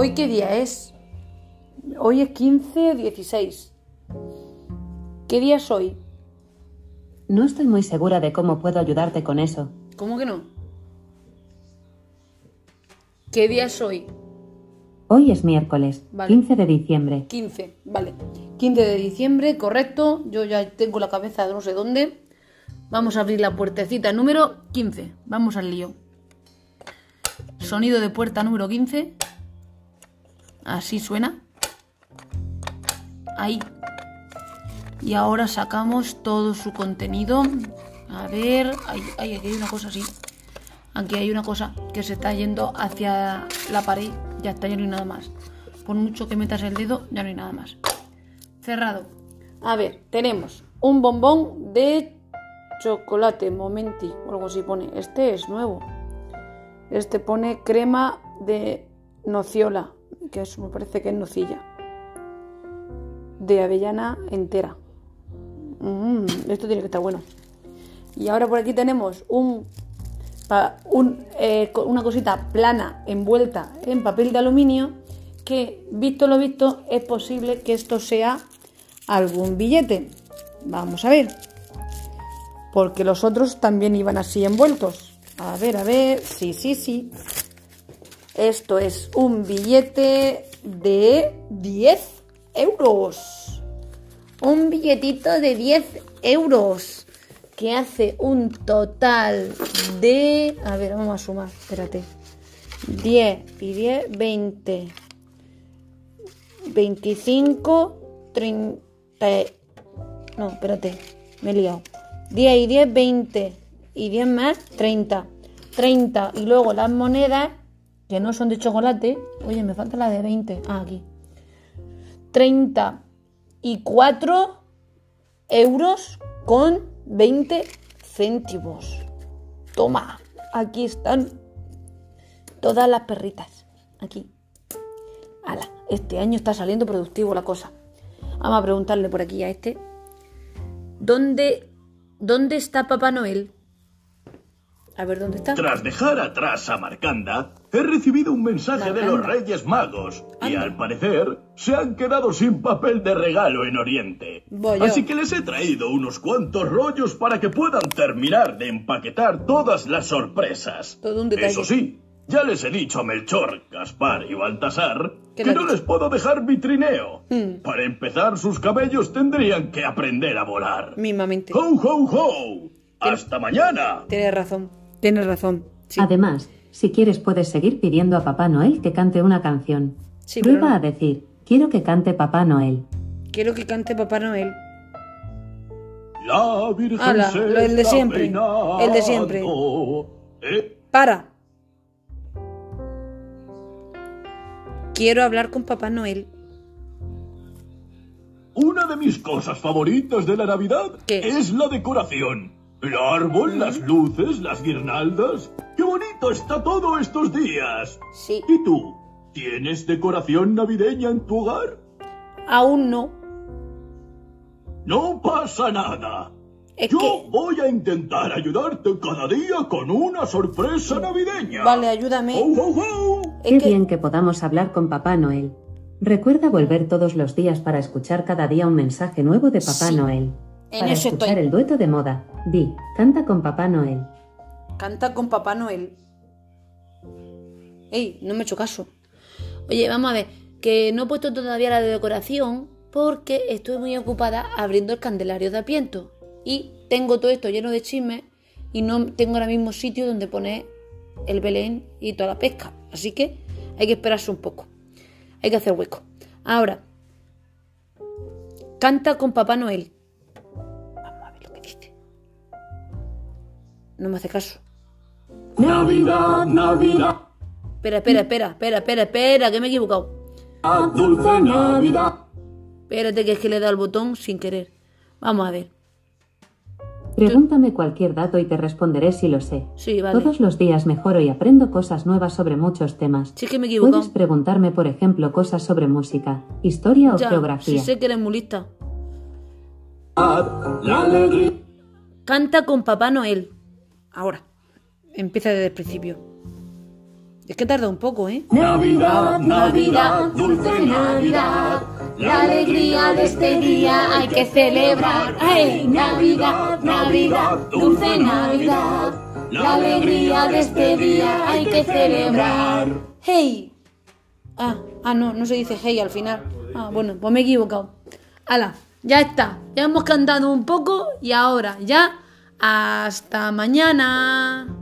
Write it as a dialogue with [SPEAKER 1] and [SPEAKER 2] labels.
[SPEAKER 1] ¿Hoy qué día es? Hoy es 15 16. ¿Qué día es hoy?
[SPEAKER 2] No estoy muy segura de cómo puedo ayudarte con eso.
[SPEAKER 1] ¿Cómo que no? ¿Qué día es hoy?
[SPEAKER 2] Hoy es miércoles,
[SPEAKER 1] Vale.
[SPEAKER 2] 15 de diciembre.
[SPEAKER 1] 15, vale. 15 de diciembre, correcto. Yo ya tengo la cabeza de no sé dónde. Vamos a abrir la puertecita número 15. Vamos al lío. Sonido de puerta número 15. Así suena. Ahí. Y ahora sacamos todo su contenido. A ver. Ay, ay, aquí hay una cosa así. Aquí hay una cosa que se está yendo hacia la pared. Ya está, ya no hay nada más. Por mucho que metas el dedo, ya no hay nada más. Cerrado. A ver, tenemos un bombón de chocolate, momenti, o algo así pone. Este es nuevo. Este pone crema de nociola, que eso me parece que es nocilla. De avellana entera. Mm, esto tiene que estar bueno. Y ahora por aquí tenemos un, un, eh, una cosita plana envuelta en papel de aluminio que, visto lo visto, es posible que esto sea algún billete. Vamos a ver. Porque los otros también iban así envueltos. A ver, a ver. Sí, sí, sí. Esto es un billete de 10 euros. Un billetito de 10 euros. Que hace un total de... A ver, vamos a sumar. Espérate. 10 y 10, 20. 25, 30... No, espérate. Me he liado. 10 y 10, 20. Y 10 más, 30. 30. Y luego las monedas, que no son de chocolate. Oye, me falta la de 20. Ah, aquí. 34 euros con 20 céntimos. Toma, aquí están todas las perritas. Aquí. Ala, este año está saliendo productivo la cosa. Vamos a preguntarle por aquí a este. ¿Dónde, dónde está Papá Noel? A ver, ¿dónde está?
[SPEAKER 3] Tras dejar atrás a Marcanda, he recibido un mensaje de los. Reyes Magos y
[SPEAKER 1] Anda.
[SPEAKER 3] al parecer se han quedado sin papel de regalo en Oriente.
[SPEAKER 1] Vaya.
[SPEAKER 3] Así que les he traído unos cuantos rollos para que puedan terminar de empaquetar todas las sorpresas.
[SPEAKER 1] Todo un detalle.
[SPEAKER 3] Eso sí, ya les he dicho a Melchor, Gaspar y Baltasar
[SPEAKER 1] ¿Qué
[SPEAKER 3] que no
[SPEAKER 1] dicho?
[SPEAKER 3] les puedo dejar mi trineo.
[SPEAKER 1] Hmm.
[SPEAKER 3] Para empezar, sus cabellos tendrían que aprender a volar.
[SPEAKER 1] Mismamente.
[SPEAKER 3] ¡Ho, ho, ho! ¡Hasta mañana!
[SPEAKER 1] Tienes razón. Tienes razón. Sí.
[SPEAKER 2] Además, si quieres puedes seguir pidiendo a Papá Noel que cante una canción.
[SPEAKER 1] Sí,
[SPEAKER 2] Prueba
[SPEAKER 1] no.
[SPEAKER 2] a decir, quiero que cante Papá Noel.
[SPEAKER 1] Quiero que cante Papá Noel.
[SPEAKER 3] La Virgen
[SPEAKER 1] lo- el de siempre,
[SPEAKER 3] peinando.
[SPEAKER 1] el de siempre.
[SPEAKER 3] ¿Eh?
[SPEAKER 1] Para. Quiero hablar con Papá Noel.
[SPEAKER 3] Una de mis cosas favoritas de la Navidad
[SPEAKER 1] ¿Qué?
[SPEAKER 3] es la decoración. El árbol, las luces, las guirnaldas. ¡Qué bonito está todo estos días!
[SPEAKER 1] Sí.
[SPEAKER 3] ¿Y tú? ¿Tienes decoración navideña en tu hogar?
[SPEAKER 1] Aún no.
[SPEAKER 3] No pasa nada.
[SPEAKER 1] Es
[SPEAKER 3] Yo
[SPEAKER 1] que...
[SPEAKER 3] voy a intentar ayudarte cada día con una sorpresa navideña.
[SPEAKER 1] Vale, ayúdame.
[SPEAKER 3] ¡Ho, ho, ho!
[SPEAKER 1] Es
[SPEAKER 2] Qué
[SPEAKER 1] que-
[SPEAKER 2] bien que podamos hablar con Papá Noel. Recuerda volver todos los días para escuchar cada día un mensaje nuevo de Papá
[SPEAKER 1] Sí,
[SPEAKER 2] Noel.
[SPEAKER 1] en
[SPEAKER 2] para
[SPEAKER 1] eso
[SPEAKER 2] escuchar
[SPEAKER 1] estoy.
[SPEAKER 2] el dueto de moda, di, canta con Papá Noel.
[SPEAKER 1] Canta con Papá Noel. Ey, no me he hecho caso. Oye, vamos a ver, que no he puesto todavía la de decoración porque estoy muy ocupada abriendo el candelario de Apiento. Y tengo todo esto lleno de chismes y no tengo ahora mismo sitio donde poner el Belén y toda la pesca. Así que hay que esperarse un poco. Hay que hacer hueco. Ahora, canta con Papá Noel. No me hace caso.
[SPEAKER 3] Navidad, Navidad,
[SPEAKER 1] Espera, espera, espera, espera, espera, espera, que me he equivocado.
[SPEAKER 3] dulce Navidad.
[SPEAKER 1] Espérate que es que le he dado el botón sin querer. Vamos a ver.
[SPEAKER 2] Pregúntame cualquier dato y te responderé si lo sé.
[SPEAKER 1] Sí, vale.
[SPEAKER 2] Todos los días mejoro y aprendo cosas nuevas sobre muchos temas.
[SPEAKER 1] Sí que me he equivocado.
[SPEAKER 2] Puedes preguntarme, por ejemplo, cosas sobre música, historia o
[SPEAKER 1] Ya,
[SPEAKER 2] geografía.
[SPEAKER 1] sí sé que eres muy lista.
[SPEAKER 3] La alegría.
[SPEAKER 1] Canta con Papá Noel. Ahora. Empieza desde el principio. Es que tarda un poco, ¿eh?
[SPEAKER 3] Navidad, Navidad, dulce Navidad.
[SPEAKER 1] La alegría de este día hay que celebrar. ¡Hey! Navidad, Navidad, dulce Navidad. La alegría de este día hay que celebrar. ¡Hey! Ah, ah, no, no se dice hey al final. Ah, bueno, pues me he equivocado. Hala, ya está. Ya hemos cantado un poco y ahora ya hasta mañana.